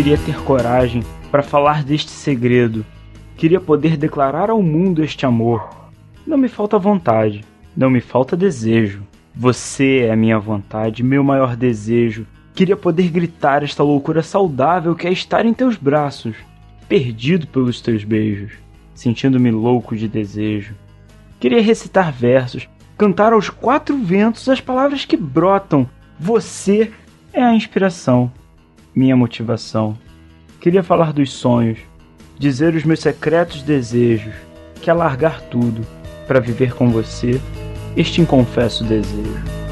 Queria ter coragem para falar deste segredo. Queria poder declarar ao mundo este amor. Não me falta vontade, não me falta desejo. Você é a minha vontade, meu maior desejo. Queria poder gritar esta loucura saudável que é estar em teus braços, perdido pelos teus beijos, sentindo-me louco de desejo. Queria recitar versos, cantar aos quatro ventos as palavras que brotam. Você é a inspiração, minha motivação. Queria falar dos sonhos, dizer os meus secretos desejos, que alargar tudo para viver com você este inconfesso desejo.